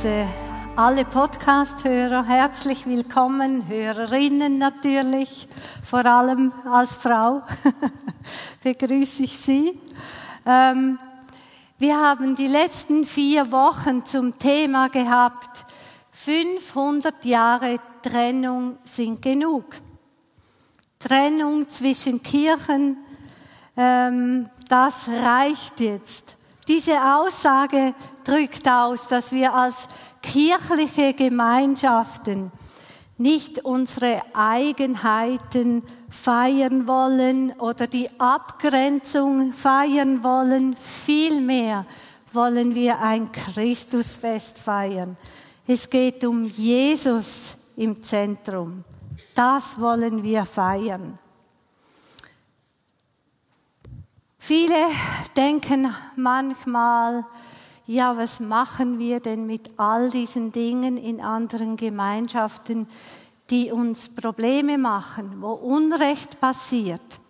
Heiße alle Podcast-Hörer herzlich willkommen, Hörerinnen natürlich, vor allem als Frau begrüße ich Sie. Ähm, wir haben die letzten vier Wochen zum Thema gehabt, 500 Jahre Trennung sind genug. Trennung zwischen Kirchen, ähm, das reicht jetzt. Diese Aussage drückt aus, dass wir als kirchliche Gemeinschaften nicht unsere Eigenheiten feiern wollen oder die Abgrenzung feiern wollen. Vielmehr wollen wir ein Christusfest feiern. Es geht um Jesus im Zentrum. Das wollen wir feiern. Viele denken manchmal, ja, was machen wir denn mit all diesen Dingen in anderen Gemeinschaften, die uns Probleme machen, wo Unrecht passiert?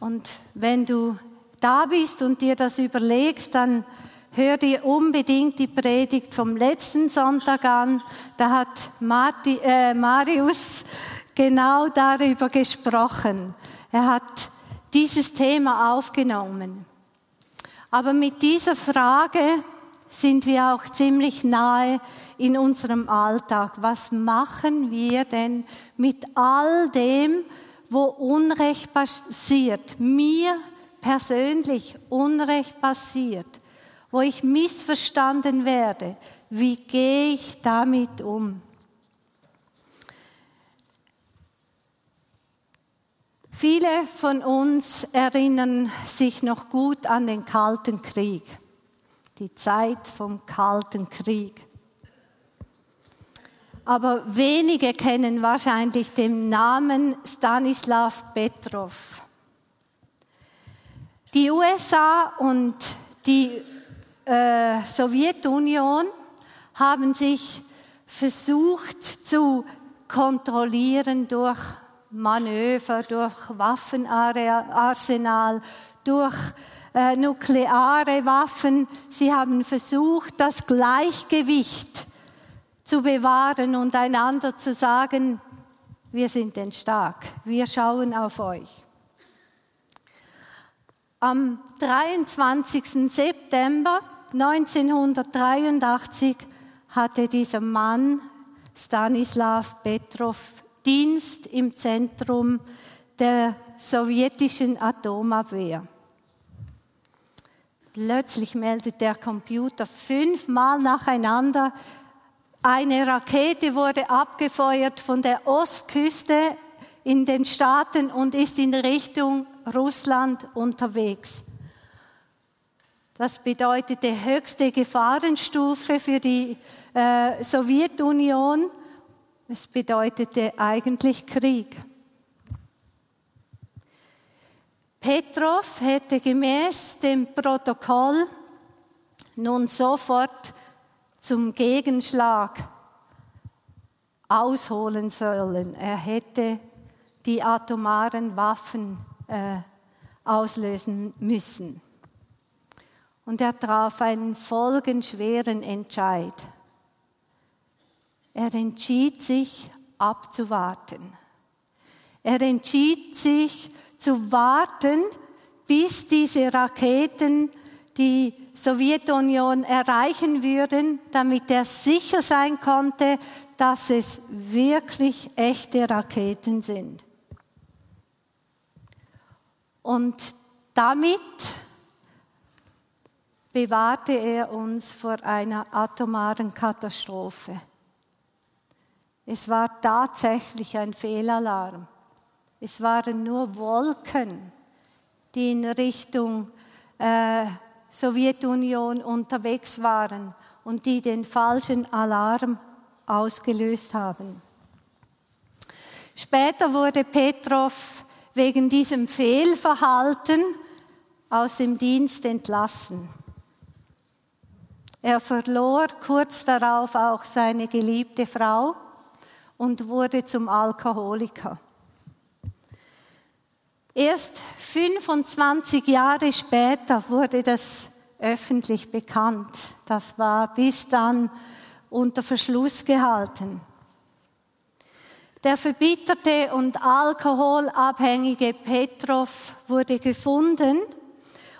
Und wenn du da bist und dir das überlegst, dann hör dir unbedingt die Predigt vom letzten Sonntag an. Da hat Marti, äh, Marius genau darüber gesprochen. Er hat dieses Thema aufgenommen. Aber mit dieser Frage sind wir auch ziemlich nahe in unserem Alltag. Was machen wir denn mit all dem, wo Unrecht passiert? Mir persönlich Unrecht passiert wo ich missverstanden werde, wie gehe ich damit um? Viele von uns erinnern sich noch gut an den Kalten Krieg, die Zeit vom Kalten Krieg. Aber wenige kennen wahrscheinlich den Namen Stanislav Petrov. Die USA und die äh, Sowjetunion haben sich versucht zu kontrollieren durch Manöver, durch Waffenarsenal, durch äh, nukleare Waffen. Sie haben versucht, das Gleichgewicht zu bewahren und einander zu sagen, wir sind denn stark, wir schauen auf euch. Am 23. September 1983 hatte dieser Mann, Stanislav Petrov, Dienst im Zentrum der sowjetischen Atomabwehr. Plötzlich meldet der Computer fünfmal nacheinander, eine Rakete wurde abgefeuert von der Ostküste in den Staaten und ist in Richtung Russland unterwegs. Das bedeutete höchste Gefahrenstufe für die äh, Sowjetunion. Es bedeutete eigentlich Krieg. Petrov hätte gemäß dem Protokoll nun sofort zum Gegenschlag ausholen sollen. Er hätte die atomaren Waffen äh, auslösen müssen. Und er traf einen folgenschweren Entscheid. Er entschied sich abzuwarten. Er entschied sich zu warten, bis diese Raketen die Sowjetunion erreichen würden, damit er sicher sein konnte, dass es wirklich echte Raketen sind. Und damit bewahrte er uns vor einer atomaren Katastrophe. Es war tatsächlich ein Fehlalarm. Es waren nur Wolken, die in Richtung äh, Sowjetunion unterwegs waren. und die den falschen Alarm ausgelöst haben. Später wurde Petrov wegen diesem Fehlverhalten aus dem Dienst entlassen. Er verlor kurz darauf auch seine geliebte Frau und wurde zum Alkoholiker. Erst 25 Jahre später wurde das öffentlich bekannt. Das war bis dann unter Verschluss gehalten. Der verbitterte und alkoholabhängige Petrov wurde gefunden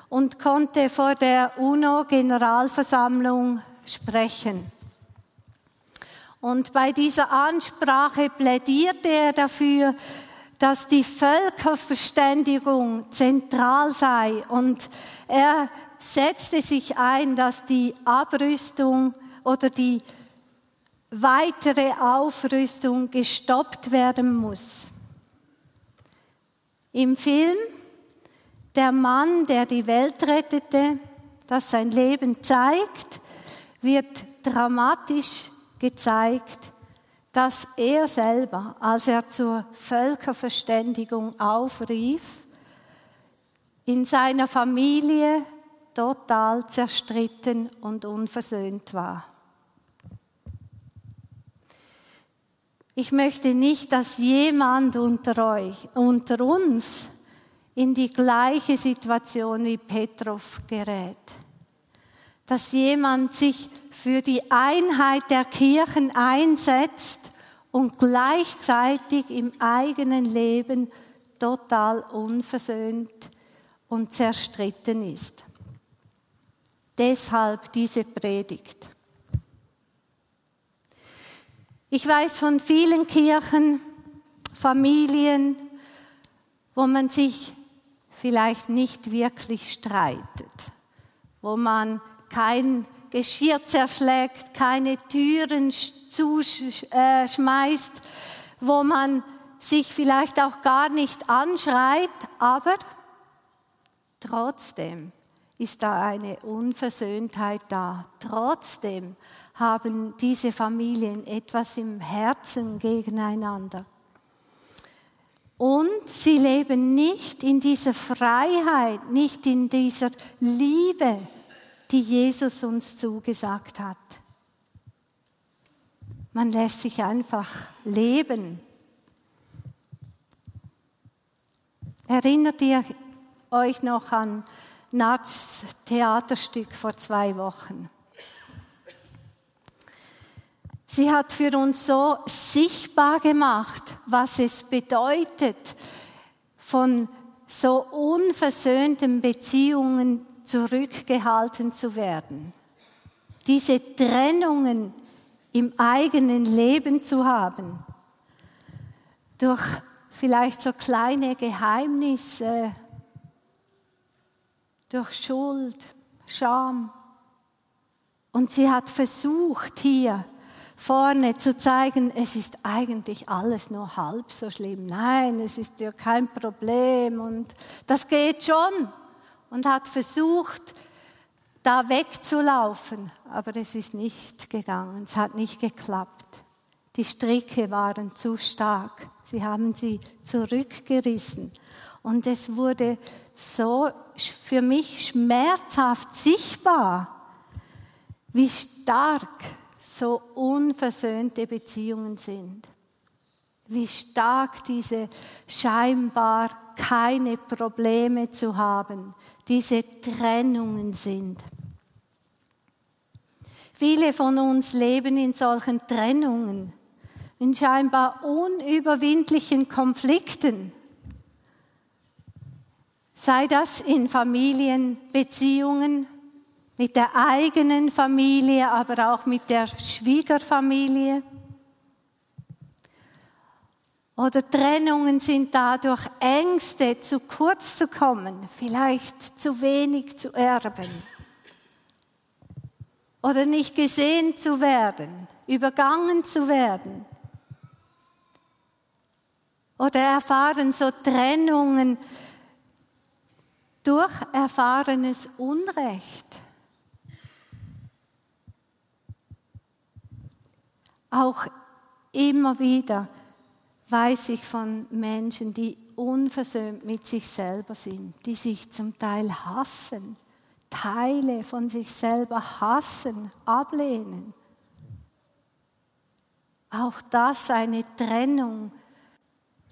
und konnte vor der UNO-Generalversammlung sprechen. Und bei dieser Ansprache plädierte er dafür, dass die Völkerverständigung zentral sei und er setzte sich ein, dass die Abrüstung oder die weitere Aufrüstung gestoppt werden muss. Im Film Der Mann, der die Welt rettete, das sein Leben zeigt, wird dramatisch gezeigt, dass er selber, als er zur Völkerverständigung aufrief, in seiner Familie total zerstritten und unversöhnt war. Ich möchte nicht, dass jemand unter euch, unter uns, in die gleiche Situation wie Petrov gerät. Dass jemand sich für die Einheit der Kirchen einsetzt und gleichzeitig im eigenen Leben total unversöhnt und zerstritten ist. Deshalb diese Predigt. Ich weiß von vielen Kirchen, Familien, wo man sich vielleicht nicht wirklich streitet, wo man kein Geschirr zerschlägt, keine Türen zuschmeißt, wo man sich vielleicht auch gar nicht anschreit, aber trotzdem ist da eine Unversöhntheit da. Trotzdem haben diese Familien etwas im Herzen gegeneinander. Und sie leben nicht in dieser Freiheit, nicht in dieser Liebe, die Jesus uns zugesagt hat. Man lässt sich einfach leben. Erinnert ihr euch noch an Natschs Theaterstück vor zwei Wochen. Sie hat für uns so sichtbar gemacht, was es bedeutet, von so unversöhnten Beziehungen zurückgehalten zu werden. Diese Trennungen im eigenen Leben zu haben. Durch vielleicht so kleine Geheimnisse, durch Schuld, Scham. Und sie hat versucht hier vorne zu zeigen, es ist eigentlich alles nur halb so schlimm. Nein, es ist ja kein Problem und das geht schon. Und hat versucht, da wegzulaufen, aber es ist nicht gegangen, es hat nicht geklappt. Die Stricke waren zu stark, sie haben sie zurückgerissen und es wurde so für mich schmerzhaft sichtbar, wie stark so unversöhnte Beziehungen sind. Wie stark diese scheinbar keine Probleme zu haben, diese Trennungen sind. Viele von uns leben in solchen Trennungen, in scheinbar unüberwindlichen Konflikten. Sei das in Familienbeziehungen, mit der eigenen Familie, aber auch mit der Schwiegerfamilie. Oder Trennungen sind dadurch Ängste, zu kurz zu kommen, vielleicht zu wenig zu erben. Oder nicht gesehen zu werden, übergangen zu werden. Oder erfahren so Trennungen durch erfahrenes Unrecht Auch immer wieder weiß ich von Menschen, die unversöhnt mit sich selber sind, die sich zum Teil hassen, Teile von sich selber hassen, ablehnen. Auch das eine Trennung.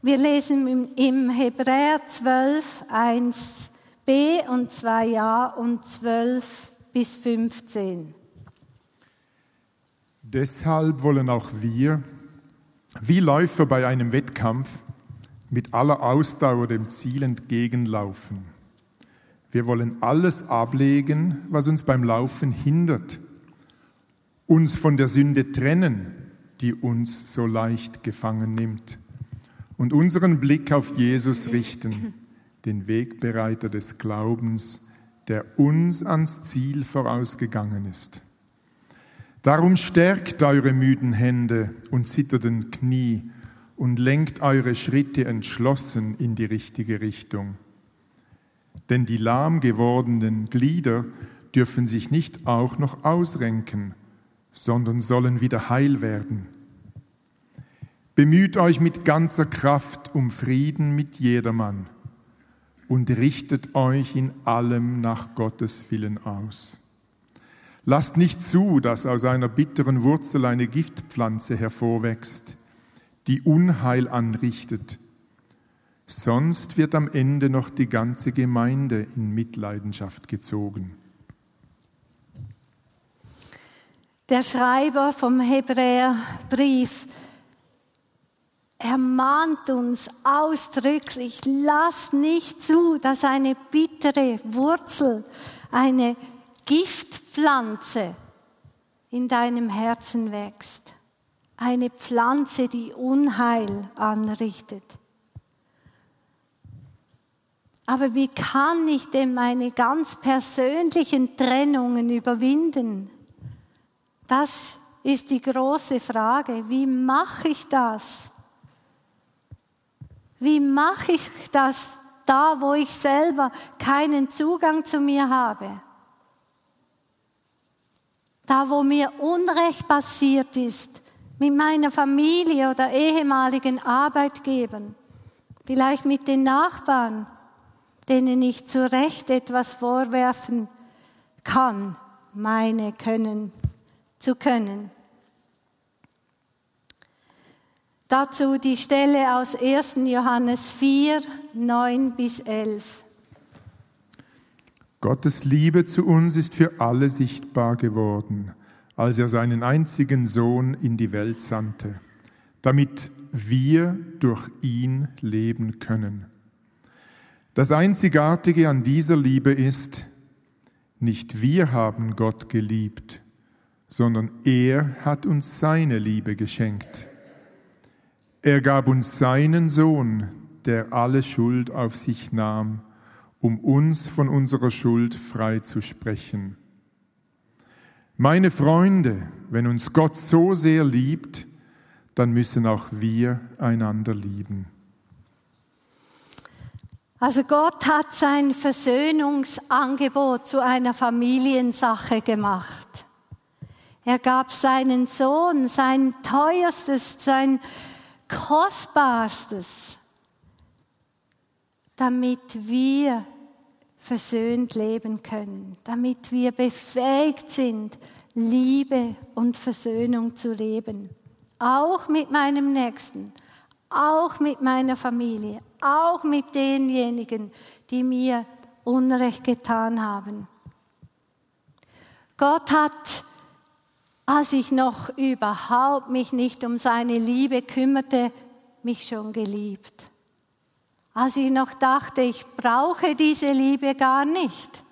Wir lesen im Hebräer 12, 1b und 2a und 12 bis 15. Deshalb wollen auch wir, wie Läufer bei einem Wettkampf, mit aller Ausdauer dem Ziel entgegenlaufen. Wir wollen alles ablegen, was uns beim Laufen hindert, uns von der Sünde trennen, die uns so leicht gefangen nimmt, und unseren Blick auf Jesus richten, den Wegbereiter des Glaubens, der uns ans Ziel vorausgegangen ist. Darum stärkt eure müden Hände und zitternden Knie und lenkt eure Schritte entschlossen in die richtige Richtung. Denn die lahm gewordenen Glieder dürfen sich nicht auch noch ausrenken, sondern sollen wieder heil werden. Bemüht euch mit ganzer Kraft um Frieden mit jedermann und richtet euch in allem nach Gottes Willen aus. Lasst nicht zu, dass aus einer bitteren Wurzel eine Giftpflanze hervorwächst, die Unheil anrichtet. Sonst wird am Ende noch die ganze Gemeinde in Mitleidenschaft gezogen. Der Schreiber vom Hebräerbrief ermahnt uns ausdrücklich, lasst nicht zu, dass eine bittere Wurzel, eine Giftpflanze in deinem Herzen wächst. Eine Pflanze, die Unheil anrichtet. Aber wie kann ich denn meine ganz persönlichen Trennungen überwinden? Das ist die große Frage. Wie mache ich das? Wie mache ich das da, wo ich selber keinen Zugang zu mir habe? Da, wo mir Unrecht passiert ist, mit meiner Familie oder ehemaligen Arbeitgebern, vielleicht mit den Nachbarn, denen ich zu Recht etwas vorwerfen kann, meine können, zu können. Dazu die Stelle aus 1. Johannes 4, 9 bis 11. Gottes Liebe zu uns ist für alle sichtbar geworden, als er seinen einzigen Sohn in die Welt sandte, damit wir durch ihn leben können. Das Einzigartige an dieser Liebe ist, nicht wir haben Gott geliebt, sondern er hat uns seine Liebe geschenkt. Er gab uns seinen Sohn, der alle Schuld auf sich nahm, um uns von unserer Schuld frei zu sprechen. Meine Freunde, wenn uns Gott so sehr liebt, dann müssen auch wir einander lieben. Also Gott hat sein Versöhnungsangebot zu einer Familiensache gemacht. Er gab seinen Sohn, sein teuerstes, sein kostbarstes, damit wir versöhnt leben können, damit wir befähigt sind, Liebe und Versöhnung zu leben. Auch mit meinem Nächsten, auch mit meiner Familie, auch mit denjenigen, die mir Unrecht getan haben. Gott hat, als ich noch überhaupt mich nicht um seine Liebe kümmerte, mich schon geliebt. Als ich noch dachte, ich brauche diese Liebe gar nicht,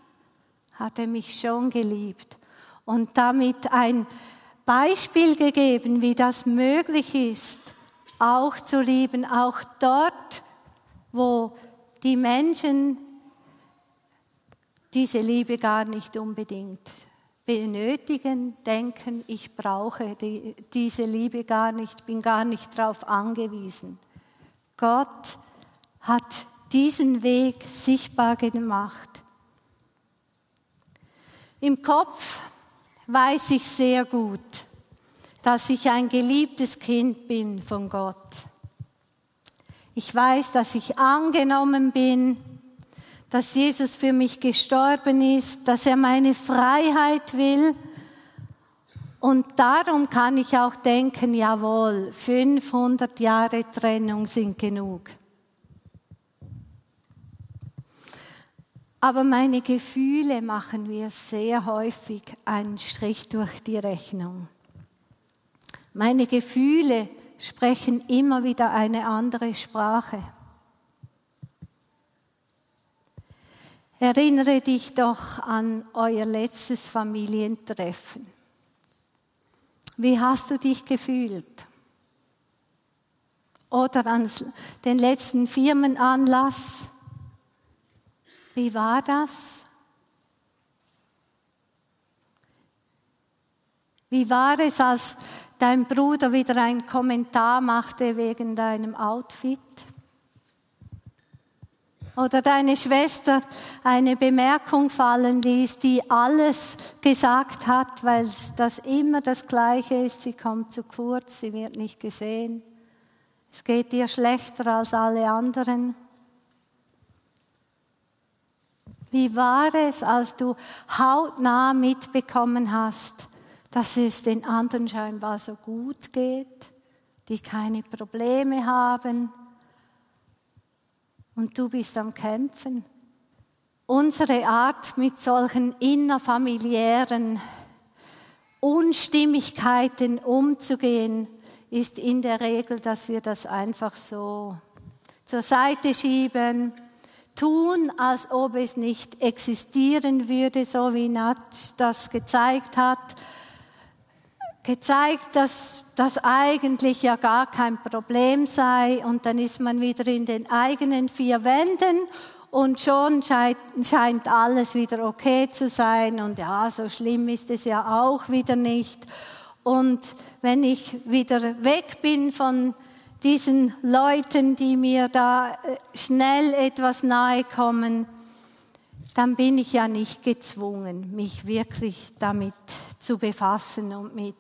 hat er mich schon geliebt und damit ein Beispiel gegeben, wie das möglich ist, auch zu lieben, auch dort, wo die Menschen diese Liebe gar nicht unbedingt benötigen, denken, ich brauche die, diese Liebe gar nicht, bin gar nicht darauf angewiesen. Gott hat diesen Weg sichtbar gemacht. Im Kopf weiß ich sehr gut, dass ich ein geliebtes Kind bin von Gott. Ich weiß, dass ich angenommen bin, dass Jesus für mich gestorben ist, dass er meine Freiheit will. Und darum kann ich auch denken, jawohl, 500 Jahre Trennung sind genug. Aber meine Gefühle machen mir sehr häufig einen Strich durch die Rechnung. Meine Gefühle sprechen immer wieder eine andere Sprache. Erinnere dich doch an euer letztes Familientreffen. Wie hast du dich gefühlt? Oder an den letzten Firmenanlass? Wie war das? Wie war es, als dein Bruder wieder einen Kommentar machte wegen deinem Outfit? Oder deine Schwester eine Bemerkung fallen ließ, die alles gesagt hat, weil das immer das Gleiche ist. Sie kommt zu kurz, sie wird nicht gesehen. Es geht ihr schlechter als alle anderen. Wie war es, als du hautnah mitbekommen hast, dass es den anderen scheinbar so gut geht, die keine Probleme haben und du bist am Kämpfen. Unsere Art mit solchen innerfamiliären Unstimmigkeiten umzugehen, ist in der Regel, dass wir das einfach so zur Seite schieben, tun, als ob es nicht existieren würde, so wie Nat das gezeigt hat, gezeigt, dass das eigentlich ja gar kein Problem sei. Und dann ist man wieder in den eigenen vier Wänden. Und schon scheint, scheint alles wieder okay zu sein. Und ja, so schlimm ist es ja auch wieder nicht. Und wenn ich wieder weg bin von diesen Leuten, die mir da äh, schnell etwas nahe kommen, dann bin ich ja nicht gezwungen, mich wirklich damit zu befassen und mit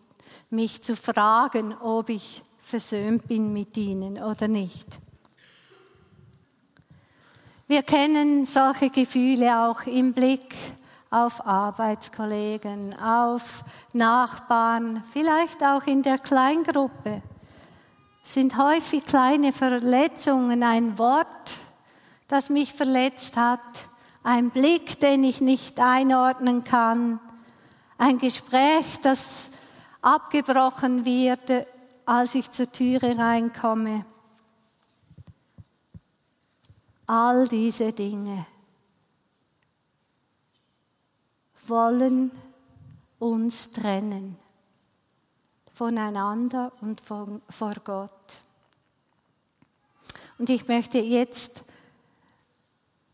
mich zu fragen, ob ich versöhnt bin mit ihnen oder nicht. Wir kennen solche Gefühle auch im Blick auf Arbeitskollegen, auf Nachbarn, vielleicht auch in der Kleingruppe. Sind häufig kleine Verletzungen, ein Wort, das mich verletzt hat, ein Blick, den ich nicht einordnen kann, ein Gespräch, das abgebrochen wird, als ich zur Türe reinkomme. All diese Dinge wollen uns trennen voneinander und vor Gott. Und ich möchte jetzt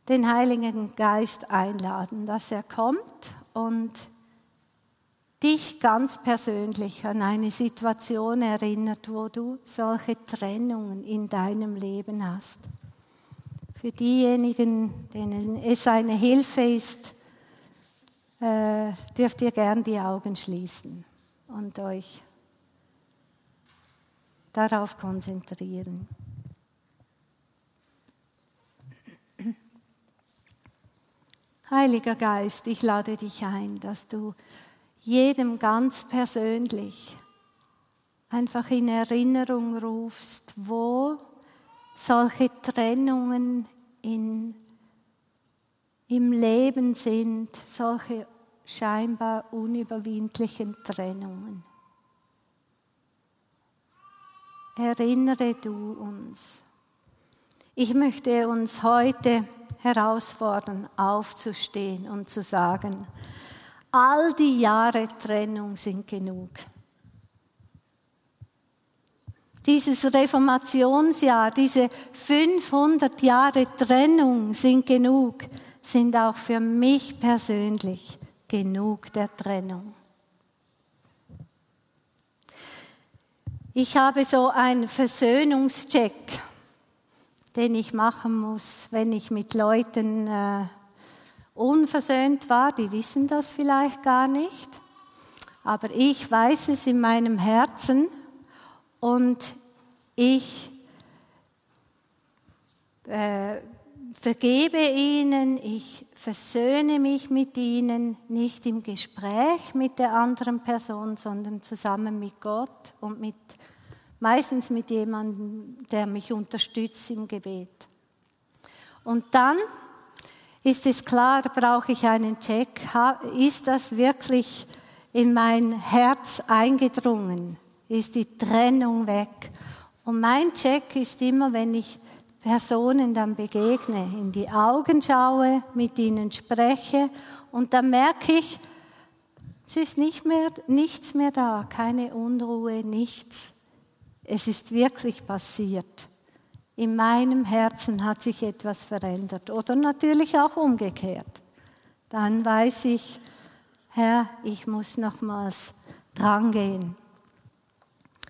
den Heiligen Geist einladen, dass er kommt und dich ganz persönlich an eine Situation erinnert, wo du solche Trennungen in deinem Leben hast. Für diejenigen, denen es eine Hilfe ist, äh, dürft ihr gern die Augen schließen und euch darauf konzentrieren. Heiliger Geist, ich lade dich ein, dass du jedem ganz persönlich einfach in Erinnerung rufst, wo solche Trennungen in, im Leben sind, solche scheinbar unüberwindlichen Trennungen. Erinnere du uns. Ich möchte uns heute herausfordern, aufzustehen und zu sagen, All die Jahre Trennung sind genug. Dieses Reformationsjahr, diese 500 Jahre Trennung sind genug, sind auch für mich persönlich genug der Trennung. Ich habe so einen Versöhnungscheck, den ich machen muss, wenn ich mit Leuten äh, unversöhnt war, die wissen das vielleicht gar nicht. Aber ich weiß es in meinem Herzen und ich äh, vergebe ihnen, ich versöhne mich mit ihnen, nicht im Gespräch mit der anderen Person, sondern zusammen mit Gott und mit, meistens mit jemandem, der mich unterstützt im Gebet. Und dann ist es klar, brauche ich einen Check. Ist das wirklich in mein Herz eingedrungen? Ist die Trennung weg? Und mein Check ist immer, wenn ich Personen dann begegne, in die Augen schaue, mit ihnen spreche und dann merke ich, es ist nicht mehr, nichts mehr da, keine Unruhe, nichts. Es ist wirklich passiert. In meinem Herzen hat sich etwas verändert oder natürlich auch umgekehrt. Dann weiß ich, Herr, ich muss nochmals drangehen.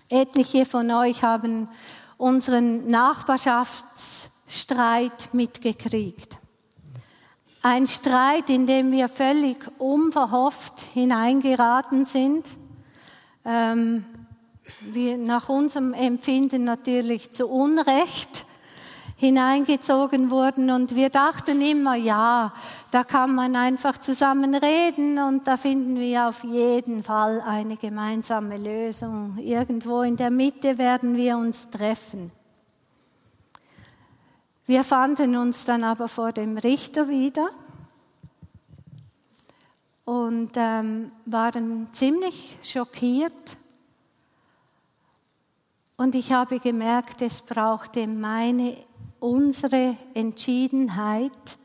Etliche von euch haben unseren Nachbarschaftsstreit mitgekriegt. Ein Streit, in dem wir völlig unverhofft hineingeraten sind. Ähm, wir nach unserem Empfinden natürlich zu Unrecht hineingezogen wurden und wir dachten immer, ja, da kann man einfach zusammen reden und da finden wir auf jeden Fall eine gemeinsame Lösung. Irgendwo in der Mitte werden wir uns treffen. Wir fanden uns dann aber vor dem Richter wieder und ähm, waren ziemlich schockiert. Und ich habe gemerkt, es brauchte meine unsere Entschiedenheit,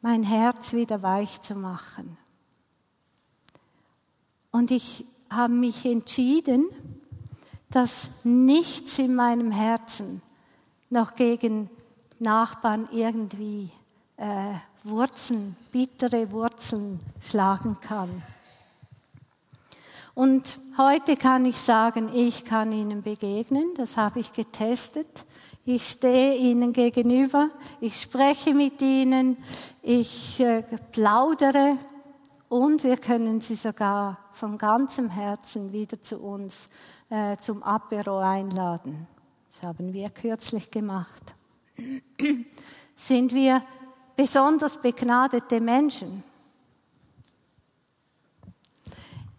mein Herz wieder weich zu machen. Und ich habe mich entschieden, dass nichts in meinem Herzen noch gegen Nachbarn irgendwie äh, Wurzeln, bittere Wurzeln schlagen kann. Und heute kann ich sagen, ich kann ihnen begegnen, das habe ich getestet. Ich stehe ihnen gegenüber, ich spreche mit ihnen, ich äh, plaudere und wir können sie sogar von ganzem Herzen wieder zu uns äh, zum Apero einladen. Das haben wir kürzlich gemacht. Sind wir besonders begnadete Menschen?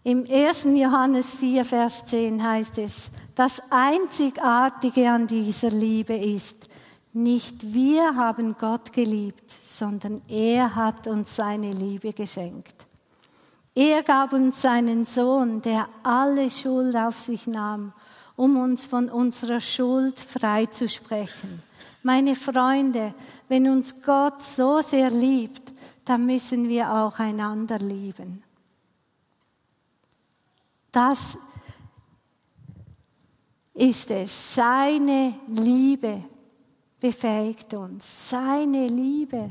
Im 1. Johannes 4, Vers 10 heißt es, das Einzigartige an dieser Liebe ist, nicht wir haben Gott geliebt, sondern er hat uns seine Liebe geschenkt. Er gab uns seinen Sohn, der alle Schuld auf sich nahm, um uns von unserer Schuld frei zu sprechen. Meine Freunde, wenn uns Gott so sehr liebt, dann müssen wir auch einander lieben. Das ist es. Seine Liebe befähigt uns. Seine Liebe.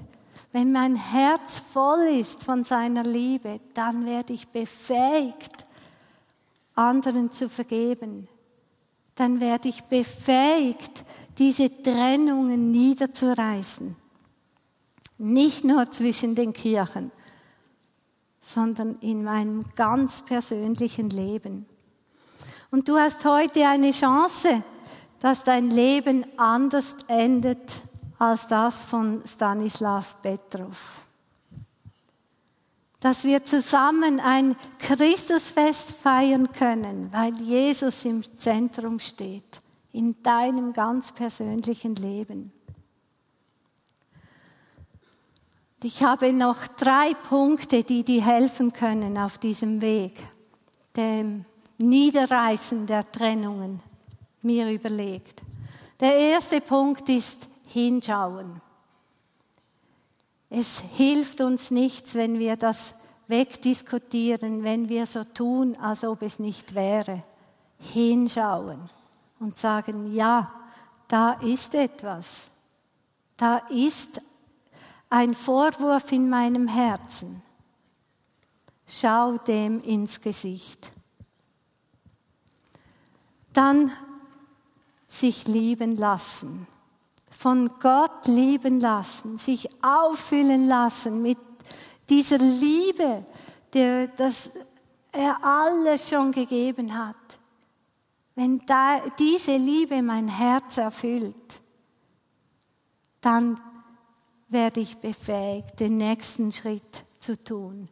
Wenn mein Herz voll ist von seiner Liebe, dann werde ich befähigt, anderen zu vergeben. Dann werde ich befähigt, diese Trennungen niederzureißen. Nicht nur zwischen den Kirchen, sondern in meinem ganz persönlichen Leben. Und du hast heute eine Chance, dass dein Leben anders endet als das von Stanislav Petrov. Dass wir zusammen ein Christusfest feiern können, weil Jesus im Zentrum steht, in deinem ganz persönlichen Leben. Ich habe noch drei Punkte, die dir helfen können auf diesem Weg, dem Niederreißen der Trennungen, mir überlegt. Der erste Punkt ist hinschauen. Es hilft uns nichts, wenn wir das wegdiskutieren, wenn wir so tun, als ob es nicht wäre. Hinschauen und sagen, ja, da ist etwas. Da ist ein Vorwurf in meinem Herzen. Schau dem ins Gesicht. Dann sich lieben lassen, von Gott lieben lassen, sich auffüllen lassen mit dieser Liebe, der, das er alles schon gegeben hat, wenn da, diese Liebe mein Herz erfüllt, dann werde ich befähigt, den nächsten Schritt zu tun.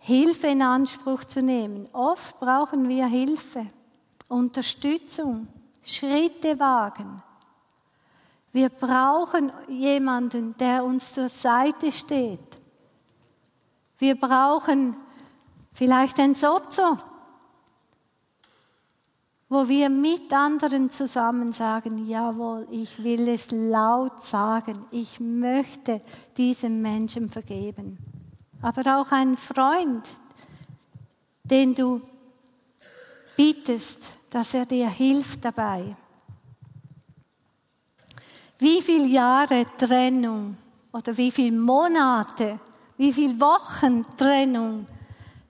Hilfe in Anspruch zu nehmen. Oft brauchen wir Hilfe, Unterstützung, Schritte wagen. Wir brauchen jemanden, der uns zur Seite steht. Wir brauchen vielleicht ein Sozo, wo wir mit anderen zusammen sagen, jawohl, ich will es laut sagen, ich möchte diesem Menschen vergeben. Aber auch ein Freund, den du bittest, dass er dir hilft dabei. Wie viele Jahre Trennung oder wie viele Monate, wie viele Wochen Trennung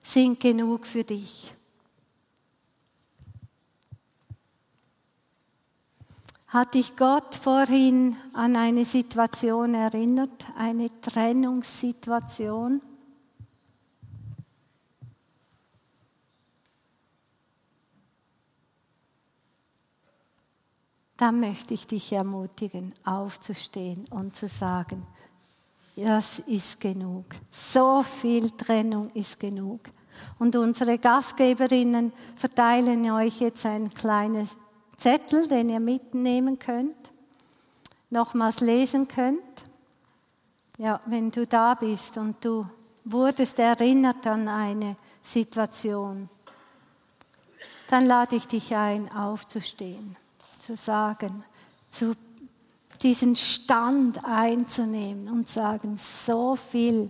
sind genug für dich? Hat dich Gott vorhin an eine Situation erinnert, eine Trennungssituation? Dann möchte ich dich ermutigen, aufzustehen und zu sagen, das ist genug. So viel Trennung ist genug. Und unsere Gastgeberinnen verteilen euch jetzt ein kleines Zettel, den ihr mitnehmen könnt, nochmals lesen könnt. Ja, wenn du da bist und du wurdest erinnert an eine Situation, dann lade ich dich ein, aufzustehen, zu sagen, zu diesen Stand einzunehmen und sagen, so viel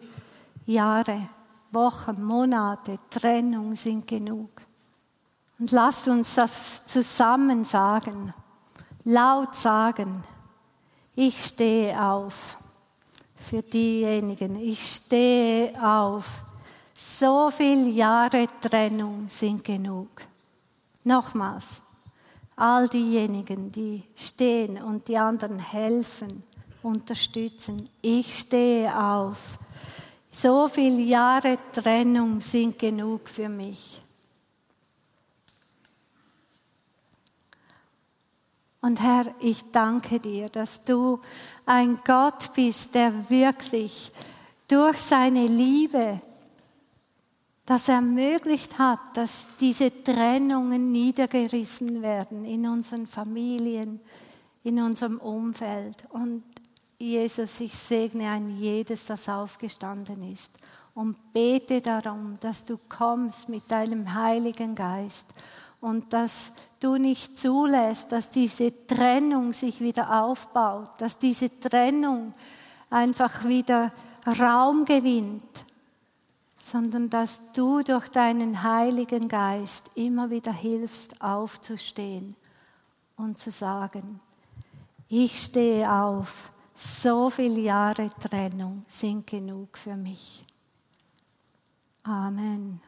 Jahre, Wochen, Monate Trennung sind genug. Und lasst uns das zusammen sagen, laut sagen. Ich stehe auf für diejenigen. Ich stehe auf. So viele Jahre Trennung sind genug. Nochmals, all diejenigen, die stehen und die anderen helfen, unterstützen. Ich stehe auf. So viele Jahre Trennung sind genug für mich. Und Herr, ich danke dir, dass du ein Gott bist, der wirklich durch seine Liebe das ermöglicht hat, dass diese Trennungen niedergerissen werden in unseren Familien, in unserem Umfeld. Und Jesus, ich segne ein jedes, das aufgestanden ist und bete darum, dass du kommst mit deinem Heiligen Geist und dass du nicht zulässt, dass diese Trennung sich wieder aufbaut, dass diese Trennung einfach wieder Raum gewinnt, sondern dass du durch deinen Heiligen Geist immer wieder hilfst, aufzustehen und zu sagen, ich stehe auf, so viele Jahre Trennung sind genug für mich. Amen.